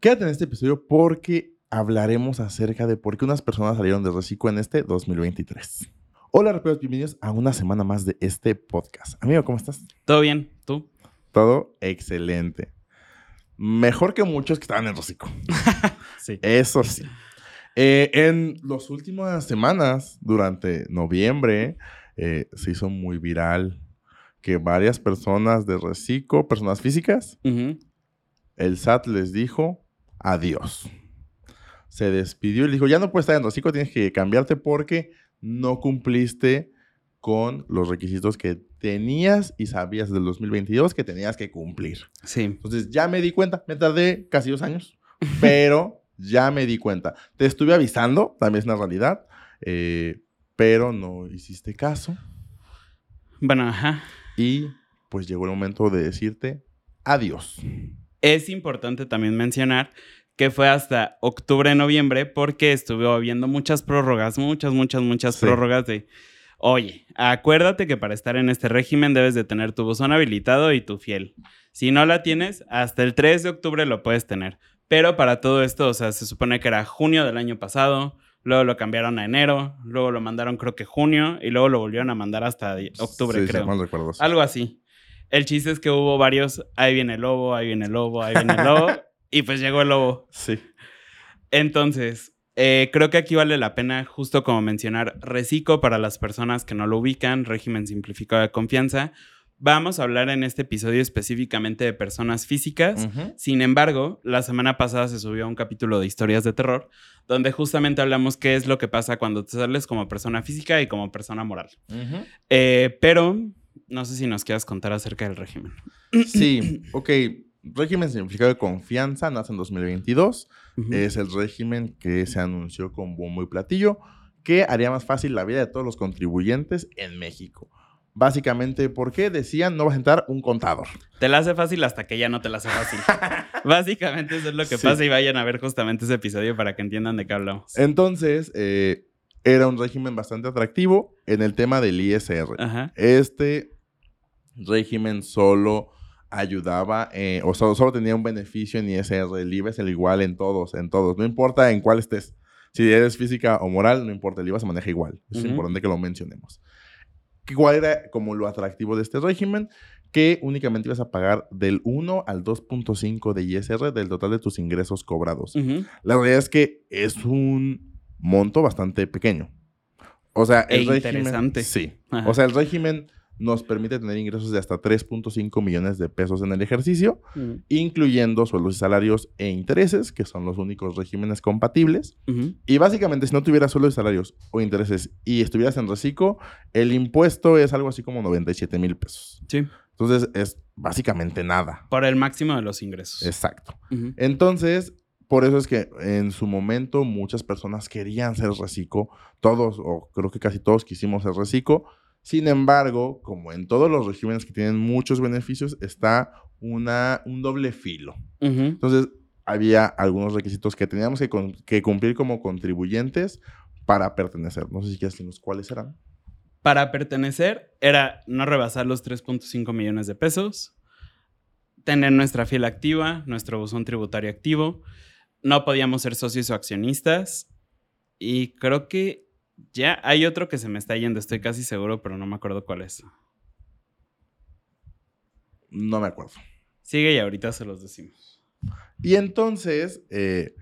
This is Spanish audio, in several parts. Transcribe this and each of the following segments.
Quédate en este episodio porque hablaremos acerca de por qué unas personas salieron de reciclo en este 2023. Hola, raperos, bienvenidos a una semana más de este podcast. Amigo, ¿cómo estás? Todo bien, ¿tú? Todo excelente. Mejor que muchos que estaban en reciclo. Sí. Eso sí. Eh, en las últimas semanas, durante noviembre, eh, se hizo muy viral que varias personas de reciclo, personas físicas, el SAT les dijo adiós. Se despidió y le dijo, ya no puedes estar en reciclo, tienes que cambiarte porque no cumpliste con los requisitos que tenías y sabías del 2022 que tenías que cumplir. Sí. Entonces ya me di cuenta, me tardé casi dos años, pero ya me di cuenta. Te estuve avisando, también es una realidad, eh, pero no hiciste caso Bueno, ajá. y pues llegó el momento de decirte adiós. Es importante también mencionar que fue hasta octubre, noviembre, porque estuve habiendo muchas prórrogas, muchas, muchas, muchas Sí. prórrogas de, oye, acuérdate que para estar en este régimen debes de tener tu buzón habilitado y tu fiel. Si no la tienes, hasta el 3 de octubre lo puedes tener. Pero para todo esto, o sea, se supone que era junio del año pasado, luego lo cambiaron a enero, luego lo mandaron creo que junio y luego lo volvieron a mandar hasta octubre, Sí, sí, creo. mal recuerdo. Algo así. El chiste es que hubo varios, ahí viene el lobo, ahí viene el lobo, ahí viene el lobo, y pues llegó el lobo. Sí. Entonces, eh, creo que aquí vale la pena, justo como mencionar, reciclo para las personas que no lo ubican, régimen simplificado de confianza. Vamos a hablar en este episodio específicamente de personas físicas. Sin embargo, la semana pasada se subió un capítulo de historias de terror, donde justamente hablamos qué es lo que pasa cuando te sales como persona física y como persona moral. Eh, pero no sé si nos quieras contar acerca del régimen. Sí, ok. Régimen simplificado de confianza nace en 2022. Ujú. Es el régimen que se anunció con bombo y platillo, que haría más fácil la vida de todos los contribuyentes en México. Básicamente, ¿por qué decían no vas a entrar un contador? Te la hace fácil hasta que ya no te la hace fácil. Básicamente eso es lo que Sí. pasa y vayan a ver justamente ese episodio para que entiendan de qué hablamos. Entonces, eh, era un régimen bastante atractivo en el tema del ISR. Ajá. Este régimen solo ayudaba, eh, o solo, solo tenía un beneficio en ISR. El IVA es el igual en todos, en todos. No importa en cuál estés. Si eres física o moral, no importa, el IVA se maneja igual. Es importante que lo mencionemos. ¿Qué- ¿Cuál era como lo atractivo de este régimen? Que únicamente ibas a pagar del 1 al 2.5 de ISR del total de tus ingresos cobrados. La realidad es que es un monto bastante pequeño. O sea, E el régimen. interesante. Sí. Ajá. O sea, el régimen nos permite tener ingresos de hasta 3.5 millones de pesos en el ejercicio, incluyendo sueldos y salarios e intereses, que son los únicos regímenes compatibles. Y básicamente, si no tuvieras sueldos y salarios o intereses y estuvieras en reciclo, el impuesto es algo así como 97 mil pesos. Sí. Entonces, es básicamente nada. Por el máximo de los ingresos. Exacto. Entonces, por eso es que en su momento muchas personas querían ser reciclo, todos, o creo que casi todos quisimos ser reciclo. Sin embargo, como en todos los regímenes que tienen muchos beneficios, está una, un doble filo. Entonces, había algunos requisitos que teníamos que cumplir como contribuyentes para pertenecer. No sé si quieres decirnos cuáles eran. Para pertenecer era no rebasar los 3.5 millones de pesos, tener nuestra fiel activa, nuestro buzón tributario activo, no podíamos ser socios o accionistas y creo que ya hay otro que se me está yendo, estoy casi seguro, pero no me acuerdo cuál es. No me acuerdo. Sigue y ahorita se los decimos. Y entonces, eh,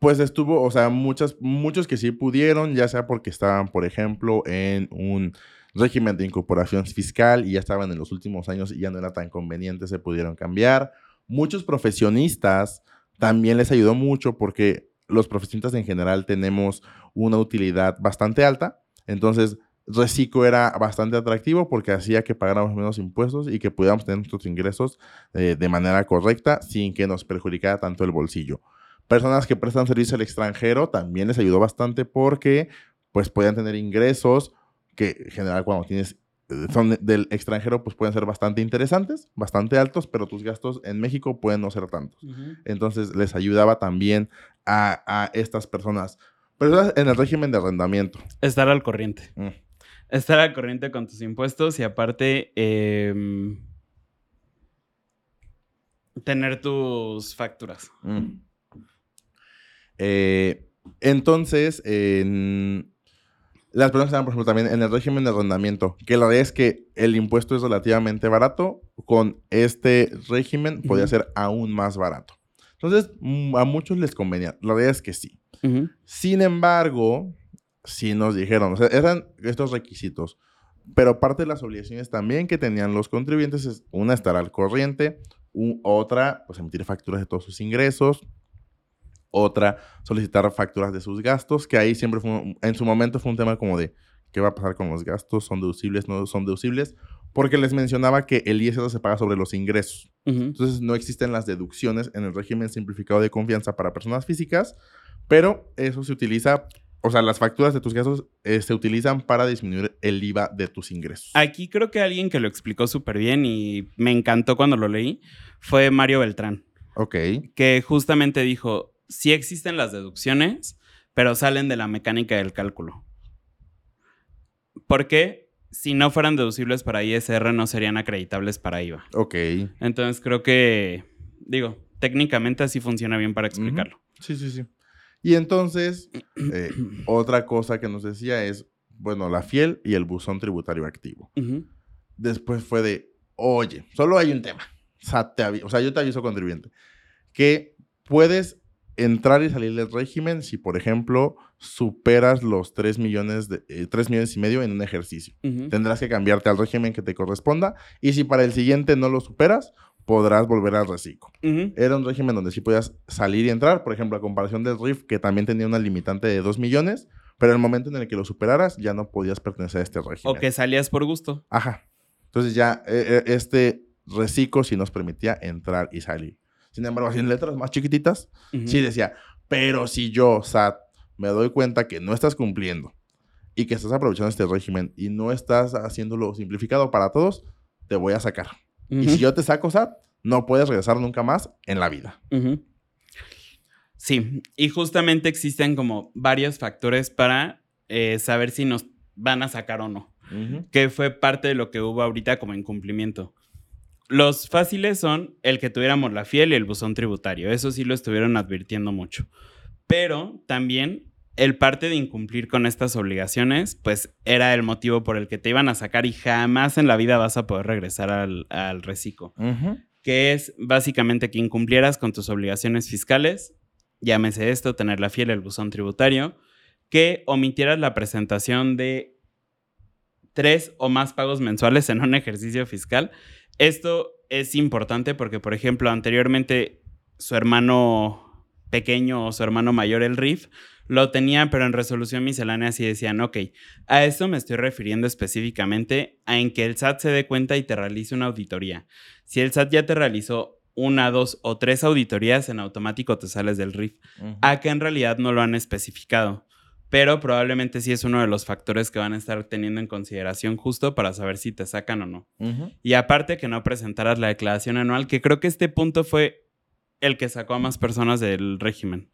pues estuvo, o sea, muchas, muchos que sí pudieron, ya sea porque estaban, por ejemplo, en un régimen de incorporación fiscal y ya estaban en los últimos años y ya no era tan conveniente, se pudieron cambiar. Muchos profesionistas también les ayudó mucho porque los profesionistas en general tenemos una utilidad bastante alta. Entonces, Reciclo era bastante atractivo porque hacía que pagáramos menos impuestos y que pudiéramos tener nuestros ingresos eh, de manera correcta sin que nos perjudicara tanto el bolsillo. Personas que prestan servicio al extranjero también les ayudó bastante porque pues podían tener ingresos que en general cuando tienes eh, son de- del extranjero pues pueden ser bastante interesantes, bastante altos, pero tus gastos en México pueden no ser tantos. Entonces les ayudaba también a, a estas personas. Personas en el régimen de arrendamiento. Estar al corriente. Mm. Estar al corriente con tus impuestos y aparte... em, Tener tus facturas. Mm. Eh, entonces, en las personas están, por ejemplo, también en el régimen de arrendamiento, que la verdad es que el impuesto es relativamente barato, con este régimen podría ser aún más barato. Entonces, mm, a muchos les convenía. La verdad es que sí. Ujú. Sin embargo, sí nos dijeron, o sea, eran estos requisitos. Pero parte de las obligaciones también que tenían los contribuyentes es una, estar al corriente, otra, pues emitir facturas de todos sus ingresos, otra, solicitar facturas de sus gastos, que ahí siempre fue, un- en su momento fue un tema como de, ¿qué va a pasar con los gastos? ¿Son deducibles? ¿No son deducibles? Porque les mencionaba que el ISR se paga sobre los ingresos. Ujú. Entonces no existen las deducciones en el régimen simplificado de confianza para personas físicas, pero eso se utiliza, o sea, las facturas de tus gastos eh, se utilizan para disminuir el IVA de tus ingresos. Aquí creo que alguien que lo explicó súper bien y me encantó cuando lo leí fue Mario Beltrán, Ok. que justamente dijo, sí existen las deducciones, pero salen de la mecánica del cálculo. Porque si no fueran deducibles para ISR, no serían acreditables para IVA. Ok. Entonces creo que, digo, técnicamente así funciona bien para explicarlo. Sí, sí, sí. Y entonces, eh, otra cosa que nos decía es, bueno, la fiel y el buzón tributario activo. Después fue de, oye, solo hay un tema. O sea, te o sea, yo te aviso contribuyente, que puedes entrar y salir del régimen si, por ejemplo, superas los 3 millones, de, eh, 3 millones y medio en un ejercicio. Tendrás que cambiarte al régimen que te corresponda y si para el siguiente no lo superas, podrás volver al reciclo. Era un régimen donde sí podías salir y entrar, por ejemplo, a comparación del RIF, que también tenía una limitante de 2 millones, pero en el momento en el que lo superaras, ya no podías pertenecer a este régimen. O que salías por gusto. Ajá. Entonces ya eh, eh, este reciclo sí nos permitía entrar y salir. Sin embargo, así en letras más chiquititas, sí decía, pero si yo, SAT, me doy cuenta que no estás cumpliendo y que estás aprovechando este régimen y no estás haciéndolo simplificado para todos, te voy a sacar. Y si yo te saco, SAT, no puedes regresar nunca más en la vida. Sí, y justamente existen como varios factores para eh, saber si nos van a sacar o no, que fue parte de lo que hubo ahorita como incumplimiento. Los fáciles son el que tuviéramos la fiel y el buzón tributario, eso sí lo estuvieron advirtiendo mucho. Pero también el parte de incumplir con estas obligaciones, pues era el motivo por el que te iban a sacar y jamás en la vida vas a poder regresar al, al reciclo que es básicamente que incumplieras con tus obligaciones fiscales, llámese esto, tener la fiel el buzón tributario, que omitieras la presentación de tres o más pagos mensuales en un ejercicio fiscal. Esto es importante porque, por ejemplo, anteriormente su hermano pequeño o su hermano mayor, el RIF, lo tenía, pero en resolución miscelánea sí decían, ok, a esto me estoy refiriendo específicamente a en que el SAT se dé cuenta y te realice una auditoría. Si el SAT ya te realizó una, dos o tres auditorías, en automático te sales del RIF. Ujú. Acá en realidad no lo han especificado, pero probablemente sí es uno de los factores que van a estar teniendo en consideración justo para saber si te sacan o no. Y aparte que no presentaras la declaración anual, que creo que este punto fue el que sacó a más personas del régimen.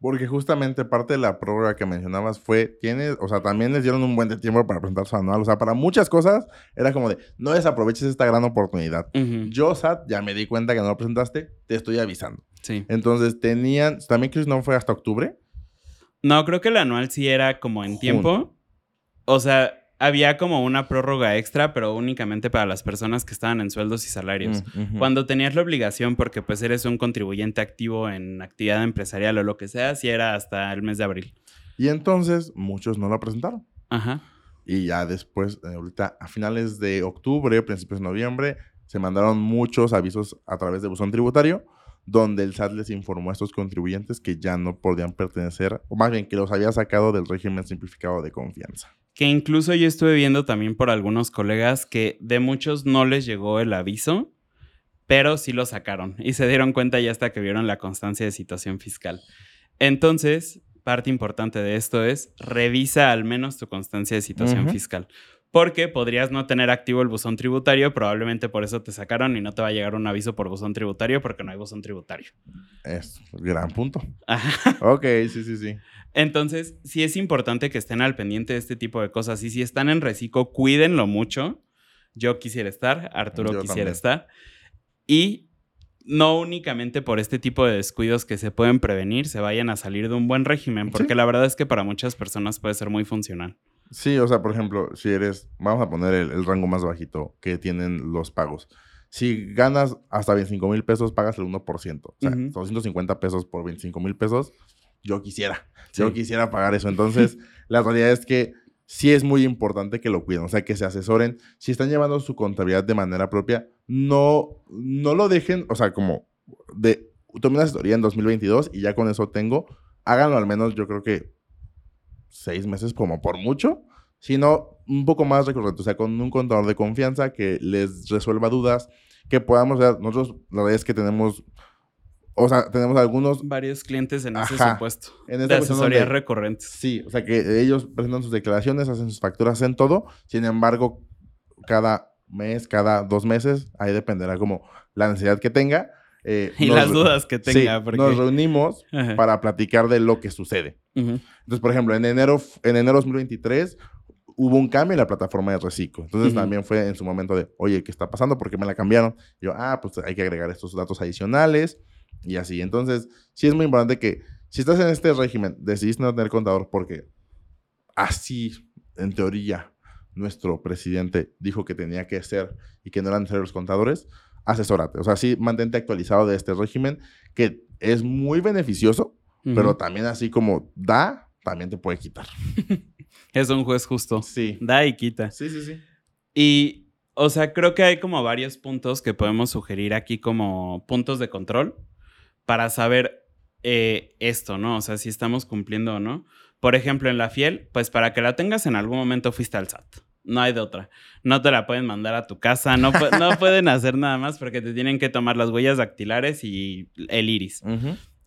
Porque justamente parte de la prórroga que mencionabas fue, tienes, o sea, también les dieron un buen de tiempo para presentar su anual. O sea, para muchas cosas era como de, no desaproveches esta gran oportunidad. Yo, SAT, ya me di cuenta que no lo presentaste, te estoy avisando. Sí. Entonces tenían, también que no fue hasta octubre. No, creo que el anual sí era como en Jun. tiempo. O sea, había como una prórroga extra, pero únicamente para las personas que estaban en sueldos y salarios. Mm. Cuando tenías la obligación, porque pues eres un contribuyente activo en actividad empresarial o lo que sea, sí era hasta el mes de abril. Y entonces muchos no lo presentaron. Ajá. Y ya después, eh, ahorita a finales de octubre, principios de noviembre, se mandaron muchos avisos a través de buzón tributario, donde el SAT les informó a estos contribuyentes que ya no podían pertenecer, o más bien que los había sacado del régimen simplificado de confianza. Que incluso yo estuve viendo también por algunos colegas que de muchos no les llegó el aviso, pero sí lo sacaron y se dieron cuenta ya hasta que vieron la constancia de situación fiscal. Entonces, parte importante de esto es revisa al menos tu constancia de situación fiscal. Porque podrías no tener activo el buzón tributario, probablemente por eso te sacaron y no te va a llegar un aviso por buzón tributario porque no hay buzón tributario. Es gran punto. Ajá. Ok, sí, sí, sí. Entonces, sí es importante que estén al pendiente de este tipo de cosas. Y si están en reciclo, cuídenlo mucho. Yo quisiera estar, Arturo Yo quisiera también. estar. Y no únicamente por este tipo de descuidos que se pueden prevenir, se vayan a salir de un buen régimen, porque Sí. la verdad es que para muchas personas puede ser muy funcional. Sí, o sea, por ejemplo, si eres, vamos a poner el, el rango más bajito que tienen los pagos. Si ganas hasta 25 mil pesos, pagas el 1%. O sea, Ujú. 250 pesos por 25 mil pesos. Yo quisiera. Sí. Yo quisiera pagar eso. Entonces, la realidad es que sí es muy importante que lo cuiden. O sea, que se asesoren. Si están llevando su contabilidad de manera propia, no, no lo dejen, o sea, como de, tomen una asesoría en 2022 y ya con eso tengo. Háganlo al menos, yo creo que seis meses como por mucho, sino un poco más recurrente, o sea, con un contador de confianza que les resuelva dudas, que podamos ver, nosotros la verdad es que tenemos, o sea, tenemos algunos, Varios clientes en ese supuesto. en De esta cuestión asesorías recurrentes. sí, o sea, que ellos presentan sus declaraciones, hacen sus facturas, hacen todo, sin embargo, cada mes, cada dos meses, ahí dependerá como la necesidad que tenga. Eh, Y nos las dudas que sí, tenga. porque... nos reunimos Ajá. para platicar de lo que sucede. Entonces, por ejemplo, en enero, en enero 2023 hubo un cambio en la plataforma de Reciclo. Entonces, también fue en su momento de, oye, ¿qué está pasando? ¿Por qué me la cambiaron? Y yo, ah, pues hay que agregar estos datos adicionales y así. Entonces, sí es muy importante que si estás en este régimen, decidiste no tener contador porque así, en teoría, nuestro presidente dijo que tenía que ser y que no eran necesarios los contadores, asesórate. O sea, sí, mantente actualizado de este régimen que es muy beneficioso, pero también así como da, también te puede quitar. Es un juez justo. Sí. Da y quita. Sí, sí, sí. Y, o sea, creo que hay como varios puntos que podemos sugerir aquí como puntos de control para saber eh, esto, ¿no? O sea, si estamos cumpliendo o no. Por ejemplo, en la fiel, pues para que la tengas en algún momento fuiste al SAT. No hay de otra. No te la pueden mandar a tu casa, no, no pueden hacer nada más porque te tienen que tomar las huellas dactilares y el iris.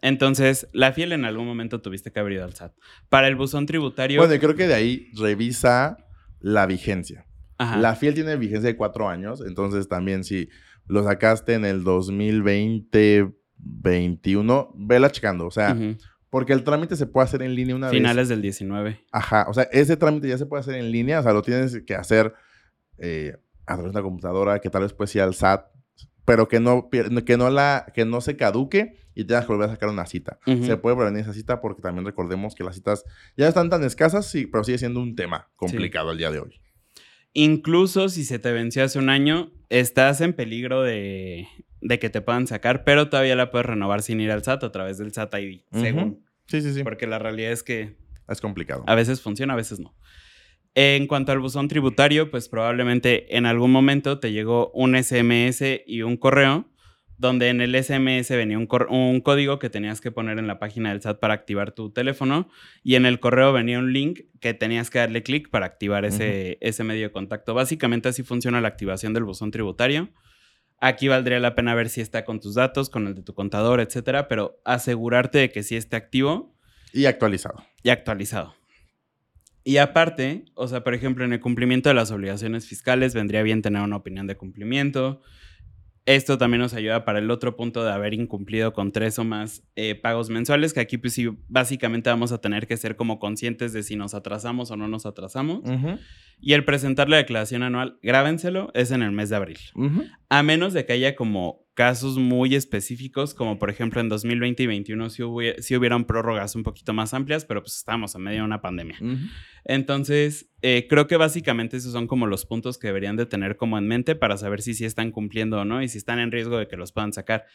Entonces, la fiel en algún momento tuviste que haber ido al SAT. Para el buzón tributario... Bueno, y creo que de ahí revisa la vigencia. ajá. La fiel tiene vigencia de cuatro años, entonces también si lo sacaste en el 2020, 21, vela checando. O sea. Porque el trámite se puede hacer en línea una vez. Finales del 19. Ajá, o sea, ese trámite ya se puede hacer en línea, o sea, lo tienes que hacer eh, a través de una computadora, que tal vez puedes ir al SAT, pero que no, que no, la, que no se caduque y tengas que volver a sacar una cita. Se puede prevenir esa cita porque también recordemos que las citas ya están tan escasas, sí, pero sigue siendo un tema complicado el día de hoy. Incluso si se te venció hace un año, estás en peligro de, de que te puedan sacar, pero todavía la puedes renovar sin ir al SAT a través del SAT ID, según. Sí, sí, sí. Porque la realidad es que Es complicado. a veces funciona, a veces no. En cuanto al buzón tributario, pues probablemente en algún momento te llegó un SMS y un correo, donde en el SMS venía un, un código que tenías que poner en la página del SAT para activar tu teléfono, y en el correo venía un link que tenías que darle clic para activar ese, ese medio de contacto. Básicamente así funciona la activación del buzón tributario. Aquí valdría la pena ver si está con tus datos, con el de tu contador, etcétera, pero asegurarte de que sí esté activo Y actualizado. y actualizado. Y aparte, o sea, por ejemplo, en el cumplimiento de las obligaciones fiscales vendría bien tener una opinión de cumplimiento. Esto también nos ayuda para el otro punto de haber incumplido con tres o más eh, pagos mensuales, que aquí pues sí, básicamente vamos a tener que ser como conscientes de si nos atrasamos o no nos atrasamos. Y el presentar la declaración anual, grábenselo, es en el mes de abril. A menos de que haya como casos muy específicos, como por ejemplo en 2020 y 2021 sí, hubi- sí hubieron prórrogas un poquito más amplias, pero pues estábamos en medio de una pandemia. Entonces, eh, creo que básicamente esos son como los puntos que deberían de tener como en mente para saber si sí están cumpliendo o no y si están en riesgo de que los puedan sacar.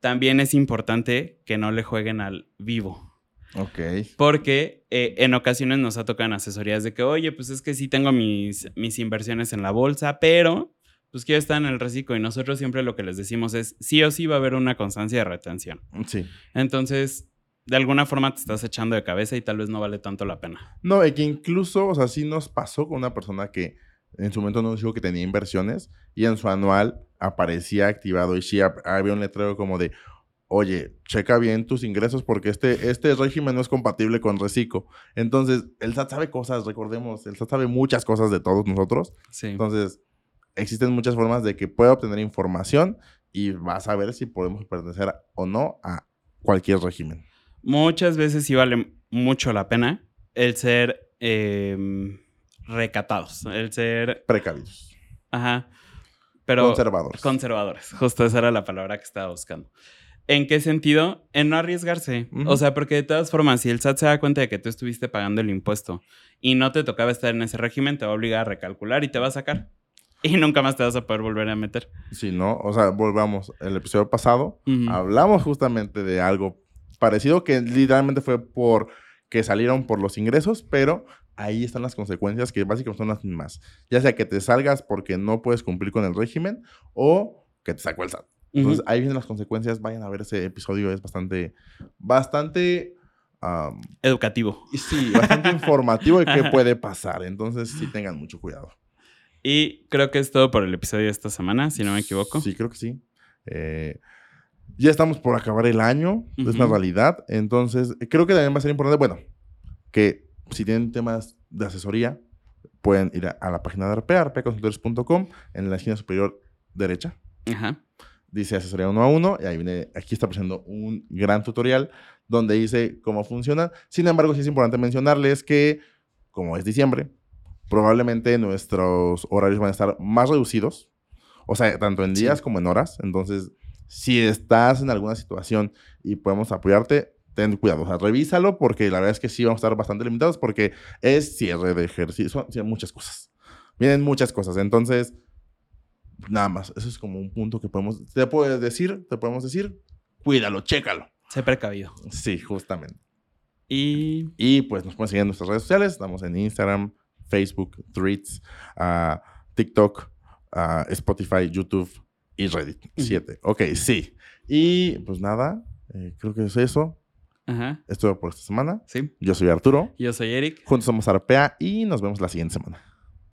También es importante que no le jueguen al vivo. Ok. Porque eh, en ocasiones nos ha tocado en asesorías de que, oye, pues es que sí tengo mis, mis inversiones en la bolsa, pero pues quiero estar en el reciclo. Y nosotros siempre lo que les decimos es, sí o sí va a haber una constancia de retención. Sí. Entonces, de alguna forma te estás echando de cabeza y tal vez no vale tanto la pena. No, y que incluso, o sea, sí nos pasó con una persona que en su momento nos dijo que tenía inversiones y en su anual aparecía activado y sí hab- había un letrero como de, oye, checa bien tus ingresos porque este, este régimen no es compatible con Reciclo. Entonces, el SAT sabe cosas, recordemos, el SAT sabe muchas cosas de todos nosotros. Sí. Entonces, existen muchas formas de que pueda obtener información y va a saber si podemos pertenecer o no a cualquier régimen. Muchas veces sí vale mucho la pena el ser em, recatados, el ser Precavidos. Ajá. Pero Conservadores. conservadores. Justo esa era la palabra que estaba buscando. ¿En qué sentido? En no arriesgarse. Ujú. O sea, porque de todas formas, si el SAT se da cuenta de que tú estuviste pagando el impuesto y no te tocaba estar en ese régimen, te va a obligar a recalcular y te va a sacar. Y nunca más te vas a poder volver a meter. Sí, ¿no? O sea, volvamos. El episodio pasado hablamos justamente de algo parecido que literalmente fue por que salieron por los ingresos, pero ahí están las consecuencias que básicamente son las mismas. Ya sea que te salgas porque no puedes cumplir con el régimen o que te sacó el SAT. Entonces ahí vienen las consecuencias. Vayan a ver ese episodio. Es bastante, bastante, Educativo. sí, bastante informativo de qué puede pasar. Entonces sí tengan mucho cuidado. Y creo que es todo por el episodio de esta semana, si no me equivoco. Sí, creo que sí. Eh, ya estamos por acabar el año, es una realidad. Entonces, creo que también va a ser importante, bueno, que si tienen temas de asesoría, pueden ir a, a la página de Arpea, arpeaconsultores.com, en la esquina superior derecha. Ajá. Dice asesoría uno a uno, y ahí viene, aquí está presentando un gran tutorial donde dice cómo funciona. Sin embargo, sí es importante mencionarles que, como es diciembre, probablemente nuestros horarios van a estar más reducidos. O sea, tanto en Sí. días como en horas. Entonces, si estás en alguna situación y podemos apoyarte, ten cuidado. O sea, revísalo porque la verdad es que sí vamos a estar bastante limitados porque es cierre de ejercicio, sí, muchas cosas. Vienen muchas cosas. Entonces, nada más. Eso es como un punto que podemos, te puedes decir, te podemos decir, cuídalo, chécalo. Sé precavido. Sí, justamente. Y Y pues nos pueden seguir en nuestras redes sociales. Estamos en Instagram, Facebook, Threads, ah, TikTok, ah, Spotify, YouTube y Reddit. Siete. Ok, sí. Y pues nada, eh, creo que es eso. Ajá. Es todo por esta semana. Sí. Yo soy Arturo. Yo soy Eric. Juntos somos Arpea y nos vemos la siguiente semana.